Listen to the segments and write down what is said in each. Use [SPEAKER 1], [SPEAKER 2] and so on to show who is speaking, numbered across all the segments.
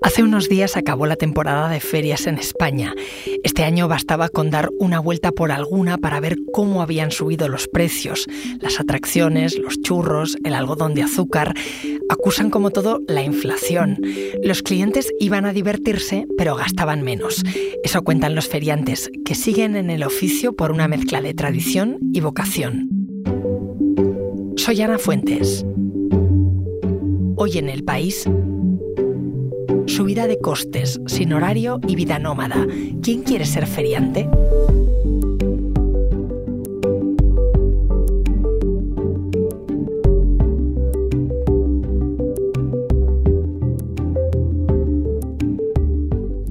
[SPEAKER 1] Hace unos días acabó la temporada de ferias en España. Este año bastaba con dar una vuelta por alguna para ver cómo habían subido los precios. Las atracciones, los churros, el algodón de azúcar acusan como todo la inflación. Los clientes iban a divertirse, pero gastaban menos. Eso cuentan los feriantes, que siguen en el oficio por una mezcla de tradición y vocación. Soy Ana Fuentes. Hoy en el país subida de costes, sin horario y vida nómada. ¿Quién quiere ser feriante?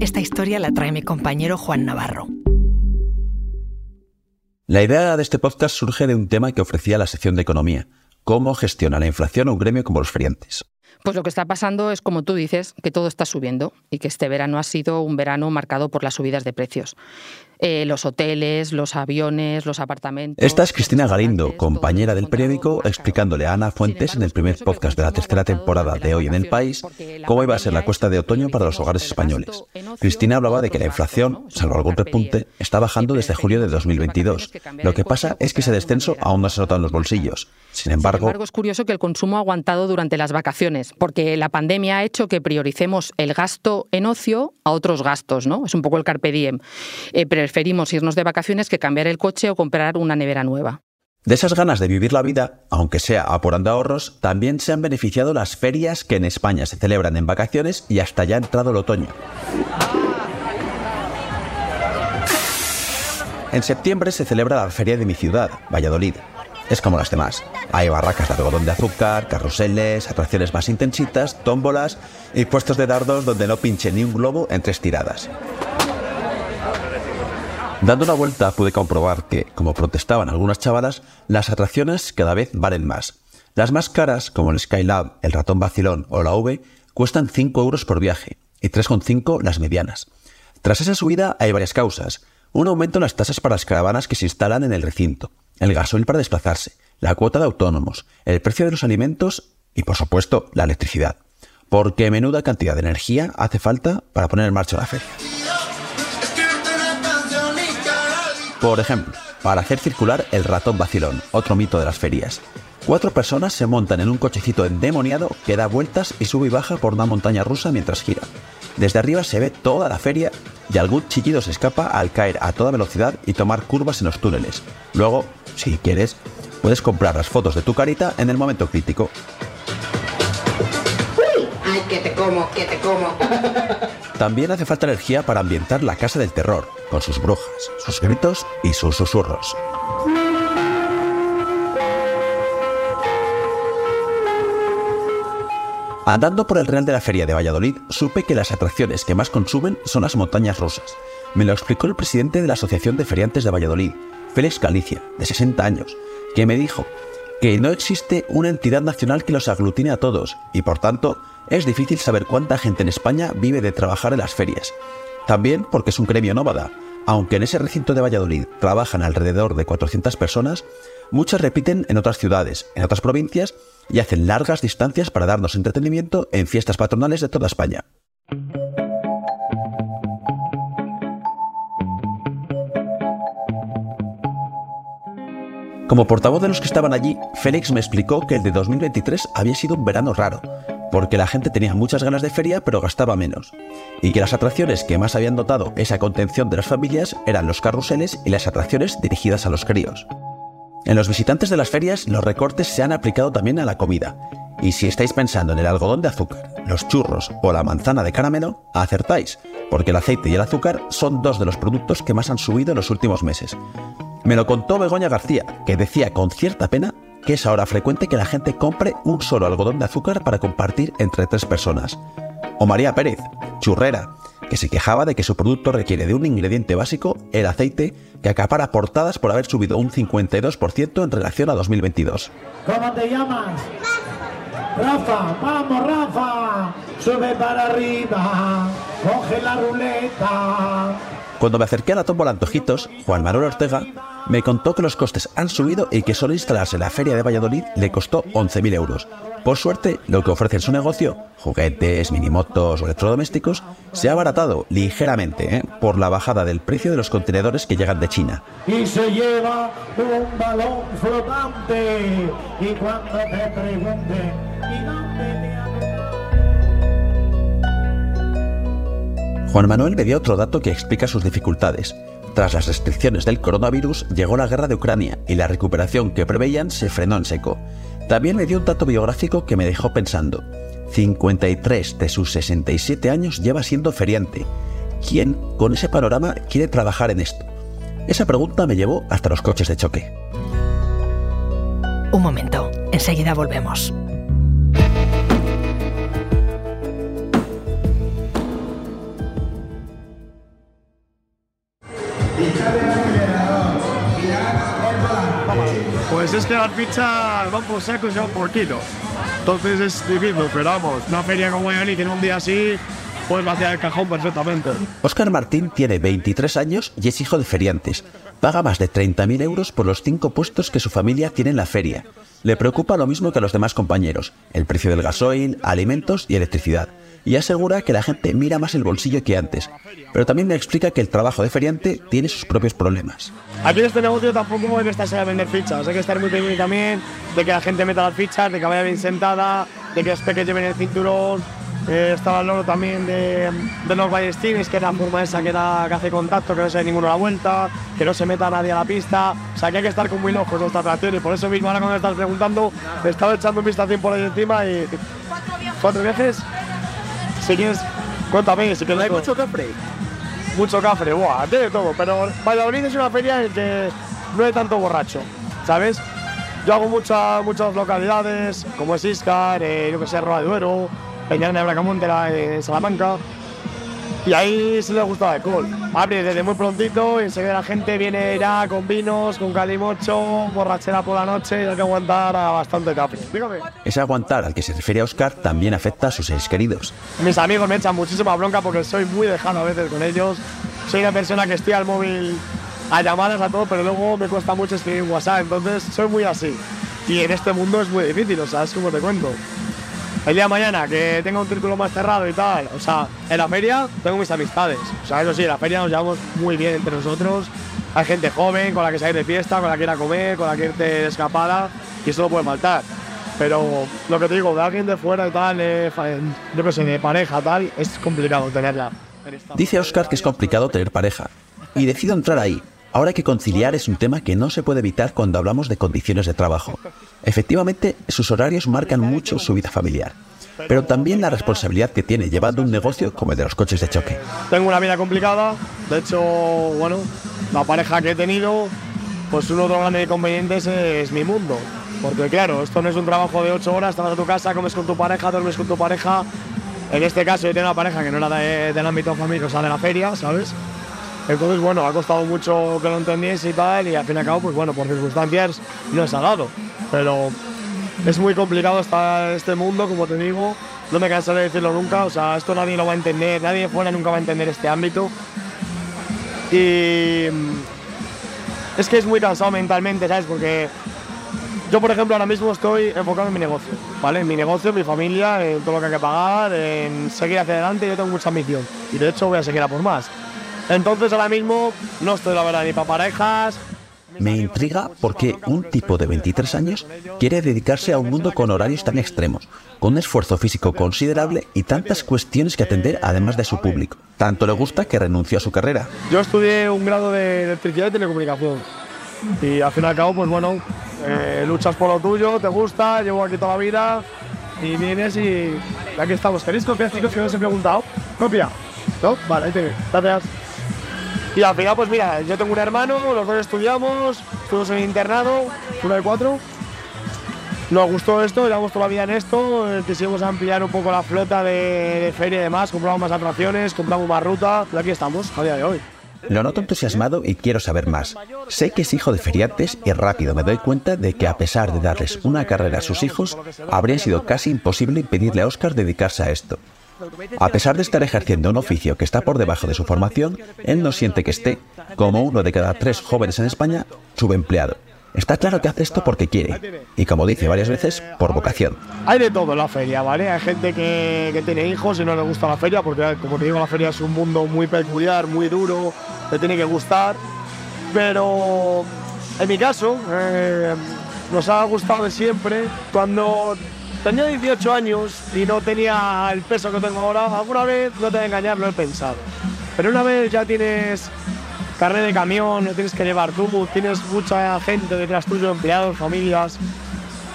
[SPEAKER 1] Esta historia la trae mi compañero Juan Navarro.
[SPEAKER 2] La idea de este podcast surge de un tema que ofrecía la sección de economía, cómo gestiona la inflación un gremio como los feriantes.
[SPEAKER 3] Pues lo que está pasando es, como tú dices, que todo está subiendo y que este verano ha sido un verano marcado por las subidas de precios. Eh, los hoteles, los aviones, los apartamentos.
[SPEAKER 2] Esta es Cristina Galindo, compañera del periódico, explicándole a Ana Fuentes en el primer podcast de la tercera temporada de Hoy en el País cómo iba a ser la cuesta de otoño para los hogares españoles. Cristina hablaba de que la inflación, salvo algún repunte, está bajando desde julio de 2022. Lo que pasa es que ese descenso aún no se nota en los bolsillos. Sin embargo,
[SPEAKER 3] es curioso que el consumo ha aguantado durante las vacaciones, porque la pandemia ha hecho que prioricemos el gasto en ocio a otros gastos, ¿no? Es un poco el carpe diem. Eh, preferimos irnos de vacaciones que cambiar el coche o comprar una nevera nueva.
[SPEAKER 2] De esas ganas de vivir la vida, aunque sea apurando ahorros, también se han beneficiado las ferias que en España se celebran en vacaciones y hasta ya ha entrado el otoño. En septiembre se celebra la feria de mi ciudad, Valladolid, es como las demás. Hay barracas de algodón de azúcar, carruseles, atracciones más intensitas, tómbolas y puestos de dardos donde no pinche ni un globo en tres tiradas. Dando una vuelta pude comprobar que, como protestaban algunas chavalas, las atracciones cada vez valen más. Las más caras, como el Skylab, el ratón vacilón o la V, cuestan 5 euros por viaje y 3,5 las medianas. Tras esa subida hay varias causas. Un aumento en las tasas para las caravanas que se instalan en el recinto, el gasoil para desplazarse, la cuota de autónomos, el precio de los alimentos y, por supuesto, la electricidad. Porque menuda cantidad de energía hace falta para poner en marcha la feria. Por ejemplo, para hacer circular el ratón vacilón, otro mito de las ferias. Cuatro personas se montan en un cochecito endemoniado que da vueltas y sube y baja por una montaña rusa mientras gira. Desde arriba se ve toda la feria y algún chillido se escapa al caer a toda velocidad y tomar curvas en los túneles. Luego, si quieres, puedes comprar las fotos de tu carita en el momento crítico.
[SPEAKER 4] ¡Ay, que te como, que te como!
[SPEAKER 2] También hace falta energía para ambientar la casa del terror, con sus brujas, sus gritos y sus susurros. Andando por el Real de la Feria de Valladolid, supe que las atracciones que más consumen son las montañas rusas. Me lo explicó el presidente de la Asociación de Feriantes de Valladolid, Félix Galicia, de 60 años, que me dijo que no existe una entidad nacional que los aglutine a todos y por tanto es difícil saber cuánta gente en España vive de trabajar en las ferias. También porque es un gremio nómada. Aunque en ese recinto de Valladolid trabajan alrededor de 400 personas, muchas repiten en otras ciudades, en otras provincias y hacen largas distancias para darnos entretenimiento en fiestas patronales de toda España. Como portavoz de los que estaban allí, Félix me explicó que el de 2023 había sido un verano raro, porque la gente tenía muchas ganas de feria pero gastaba menos, y que las atracciones que más habían notado esa contención de las familias eran los carruseles y las atracciones dirigidas a los críos. En los visitantes de las ferias, los recortes se han aplicado también a la comida. Y si estáis pensando en el algodón de azúcar, los churros o la manzana de caramelo, acertáis, porque el aceite y el azúcar son dos de los productos que más han subido en los últimos meses. Me lo contó Begoña García, que decía con cierta pena que es ahora frecuente que la gente compre un solo algodón de azúcar para compartir entre tres personas. O María Pérez, churrera, que se quejaba de que su producto requiere de un ingrediente básico, el aceite, que acapara portadas por haber subido un 52% en relación a 2022.
[SPEAKER 5] ¿Cómo te llamas? Rafa, vamos Rafa, sube para arriba, coge la ruleta.
[SPEAKER 2] Cuando me acerqué a la tómbola Antojitos, Juan Manuel Ortega me contó que los costes han subido y que solo instalarse en la feria de Valladolid le costó 11.000 euros, Por suerte, lo que ofrece en su negocio, juguetes, minimotos o electrodomésticos, se ha abaratado ligeramente ¿eh? por la bajada del precio de los contenedores que llegan de China.
[SPEAKER 5] Y se lleva un balón flotante. Y cuando te pregunten, ¿y dónde
[SPEAKER 2] Juan Manuel me dio otro dato que explica sus dificultades. Tras las restricciones del coronavirus, llegó la guerra de Ucrania y la recuperación que preveían se frenó en seco. También me dio un dato biográfico que me dejó pensando. 53 de sus 67 años lleva siendo feriante. ¿Quién, con ese panorama, quiere trabajar en esto? Esa pregunta me llevó hasta los coches de choque.
[SPEAKER 1] Un momento, enseguida volvemos.
[SPEAKER 6] Pues es que las pizzas van por sacos y por kilos. Entonces es difícil, pero vamos, una feria como Valladolid en un día así, puedes vaciar el cajón perfectamente.
[SPEAKER 2] Óscar Martín tiene 23 años y es hijo de feriantes. Paga más de 30.000 euros por los cinco puestos que su familia tiene en la feria. Le preocupa lo mismo que a los demás compañeros, el precio del gasoil, alimentos y electricidad. Y asegura que la gente mira más el bolsillo que antes. Pero también me explica que el trabajo de feriante tiene sus propios problemas.
[SPEAKER 6] Aquí en este negocio tampoco hay que estarse a vender fichas, hay que estar muy pendiente también de que la gente meta las fichas, de que vaya bien sentada, de que los peques lleven el cinturón. Eh, estaba el loro también de, de los ballestines, que es la forma esa que, da, que hace contacto, que no se dé ninguno a la vuelta, que no se meta nadie a la pista. O sea, que hay que estar con muy locos en esta atracción y por eso mismo ahora cuando me estás preguntando, me estaba echando un vistazo por ahí encima y... ¿Cuatro veces? Si quieres, cuéntame, si.
[SPEAKER 7] ¿Hay mucho cafre?
[SPEAKER 6] mucho cafre, buah, de todo, pero Valladolid es una feria en que no hay tanto borracho, ¿sabes? Yo hago muchas muchas localidades, como es Iscar, eh, yo que sé, Roa de Duero, Peñana de Bracamonte, la- en Salamanca, y ahí sí les gusta el alcohol. Abre desde muy prontito y enseguida la gente viene ya con vinos, con calimocho, borrachera por la noche y hay que aguantar a bastante cafre. Dígame.
[SPEAKER 2] Ese aguantar al que se refiere Óscar también afecta a sus seres queridos.
[SPEAKER 6] Mis amigos me echan muchísima bronca porque soy muy lejano a veces con ellos. Soy una persona que estoy al móvil a llamadas a todo, pero luego me cuesta mucho escribir en WhatsApp, entonces soy muy así. Y en este mundo es muy difícil, o sea, es como te cuento. El día de mañana que tenga un círculo más cerrado y tal, o sea, en la feria tengo mis amistades. O sea, eso sí, en la feria nos llevamos muy bien entre nosotros. Hay gente joven con la que salir de fiesta, con la que ir a comer, con la que irte de escapada, y eso no puede faltar. Pero lo que te digo, de alguien de fuera y tal, eh, fa- yo qué sé, de pareja tal, es complicado tenerla.
[SPEAKER 2] Dice Óscar que es complicado tener pareja. Y decido entrar ahí. Ahora que conciliar es un tema que no se puede evitar cuando hablamos de condiciones de trabajo. Efectivamente, sus horarios marcan mucho su vida familiar. Pero también la responsabilidad que tiene llevando un negocio como el de los coches de choque.
[SPEAKER 6] Tengo una vida complicada, de hecho, bueno, la pareja que he tenido, pues uno de los grandes inconvenientes es mi mundo. Porque claro, esto no es un trabajo de 8 horas, te vas a tu casa, comes con tu pareja, duermes con tu pareja. En este caso yo tenía una pareja que no era de- del ámbito familiar, o sea, de la feria, ¿sabes? Entonces, bueno, ha costado mucho que lo entendiese y tal, y al fin y al cabo, pues bueno, por circunstancias no se ha dado. Pero es muy complicado estar en este mundo, como te digo, no me cansaré de decirlo nunca, o sea, esto nadie lo va a entender, nadie fuera nunca va a entender este ámbito. Y es que es muy cansado mentalmente, ¿sabes? Porque yo, por ejemplo, ahora mismo estoy enfocado en mi negocio, ¿vale? En mi negocio, mi familia, en todo lo que hay que pagar, en seguir hacia adelante, yo tengo mucha ambición y de hecho voy a seguir a por más. Entonces ahora mismo no estoy, la verdad, ni para parejas,
[SPEAKER 2] Me intriga porque un tipo de 23 años quiere dedicarse a un mundo con horarios tan extremos, con un esfuerzo físico considerable y tantas cuestiones que atender además de su público. Tanto le gusta que renunció a su carrera.
[SPEAKER 6] Yo estudié un grado de electricidad y telecomunicación. Y al fin y al cabo, pues bueno, eh, luchas por lo tuyo, te gusta, llevo aquí toda la vida y vienes y aquí estamos. ¿Queréis copia, chicos? Que no os he preguntado. ¿Copia? ¿No? Vale, ahí te Gracias. Y al final, pues mira, yo tengo un hermano, los dos estudiamos, estuvimos en internado, uno de cuatro. Nos gustó esto, llevamos toda la vida en esto, eh, quisimos ampliar un poco la flota de, de feria y demás, compramos más atracciones, compramos más ruta, y aquí estamos, a día de hoy.
[SPEAKER 2] Lo noto entusiasmado y quiero saber más. Sé que es hijo de feriantes y rápido me doy cuenta de que a pesar de darles una carrera a sus hijos, habría sido casi imposible impedirle a Oscar dedicarse a esto. A pesar de estar ejerciendo un oficio que está por debajo de su formación, él no siente que esté, como uno de cada tres jóvenes en España, subempleado. Está claro que hace esto porque quiere, y como dice varias veces, por vocación.
[SPEAKER 6] Hay de todo en la feria, ¿vale? Hay gente que, tiene hijos y no le gusta la feria, porque como te digo, la feria es un mundo muy peculiar, muy duro, te tiene que gustar. Pero en mi caso, eh, nos ha gustado de siempre. Cuando tenía 18 años y no tenía el peso que tengo ahora, alguna vez, no te voy a engañar, lo he pensado. Pero una vez ya tienes carne de camión, lo tienes que llevar tú, tienes mucha gente detrás tuyo, empleados, familias,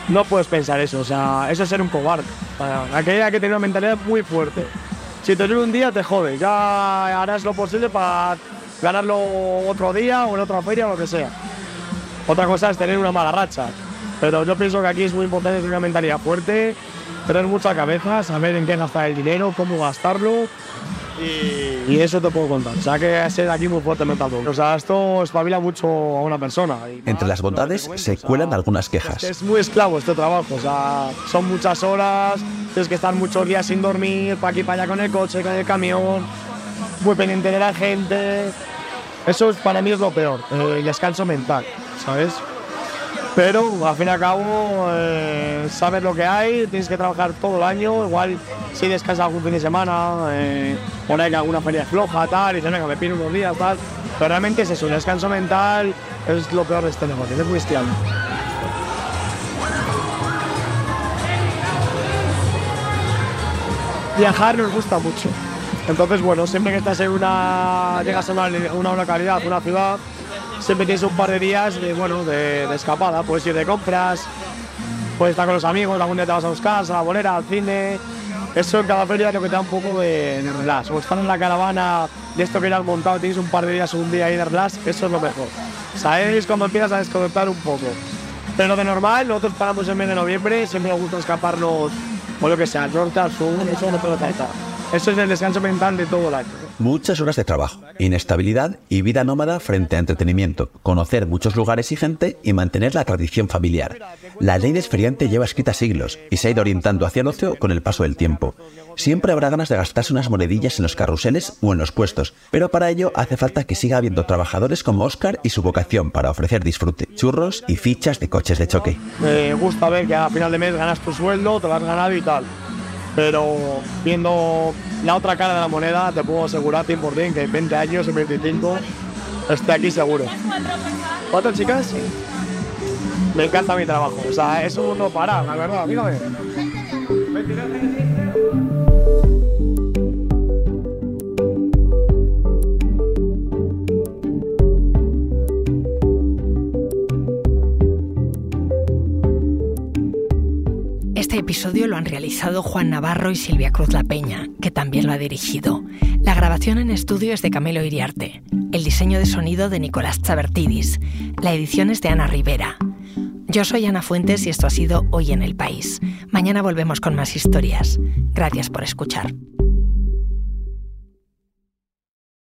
[SPEAKER 6] no puedes pensar eso, o sea, eso es ser un cobarde. Aquí hay que tener una mentalidad muy fuerte. Si te llueve un día, te jodes, ya harás lo posible para ganarlo otro día o en otra feria o lo que sea. Otra cosa es tener una mala racha, pero yo pienso que aquí es muy importante tener una mentalidad fuerte, tener mucha cabeza, saber en qué gastar el dinero, cómo gastarlo y, y eso te puedo contar. O sea que ser aquí muy fuerte mentalmente. O sea, esto espabila mucho a una persona.
[SPEAKER 2] Entre las bondades se cuelan algunas
[SPEAKER 6] es, que
[SPEAKER 2] quejas.
[SPEAKER 6] es muy esclavo este trabajo, o sea, son muchas horas, tienes que estar muchos días sin dormir, para aquí para allá con el coche, con el camión, muy pendiente de la gente. Eso es- para mí es lo peor, eh, el descanso mental, ¿sabes? Pero al fin y al cabo, eh, sabes lo que hay, tienes que trabajar todo el año, igual si descansas algún fin de semana, eh, por ahí alguna feria floja, tal, y dices, venga, me pido unos días, tal. Pero realmente es eso, el descanso mental es lo peor de este negocio, es esclavo. Viajar nos gusta mucho. Entonces, bueno, siempre que estás en una. llegas a una, una localidad, una ciudad, siempre tienes un par de días de, bueno, de, escapada. Puedes ir de compras, puedes estar con los amigos, algún día te vas a buscar, a la bolera, al cine. Eso en cada feria que te da un poco de, de relax. O estar en la caravana de esto que ya has montado, tienes un par de días un día ahí de relax, eso es lo mejor. Sabéis cuando empiezas a desconectar un poco. Pero de normal, nosotros paramos en mes de noviembre, siempre nos gusta escaparnos, o lo que sea, al norte, al sur, eso no. Eso es el descanso mental de todo el año.
[SPEAKER 2] Muchas horas de trabajo, inestabilidad y vida nómada frente a entretenimiento, conocer muchos lugares y gente y mantener la tradición familiar. La ley desferiante lleva escrita siglos y se ha ido orientando hacia el ocio con el paso del tiempo. Siempre habrá ganas de gastarse unas monedillas en los carruseles o en los puestos, pero para ello hace falta que siga habiendo trabajadores como Oscar y su vocación para ofrecer disfrute, churros y fichas de coches de choque.
[SPEAKER 6] Me gusta ver que a final de mes ganas tu sueldo, te lo has ganado y tal. Pero viendo la otra cara de la moneda, te puedo asegurar 100% que en 20 años, en 25, estoy aquí seguro. ¿Cuatro chicas? Me encanta mi trabajo. O sea, es un no parar, la verdad, dígame.
[SPEAKER 1] Este episodio lo han realizado Juan Navarro y Silvia Cruz La Peña, que también lo ha dirigido. La grabación en estudio es de Camilo Iriarte, el diseño de sonido de Nicolás Chabertidis, la edición es de Ana Rivera. Yo soy Ana Fuentes y esto ha sido Hoy en el País. Mañana volvemos con más historias. Gracias por escuchar.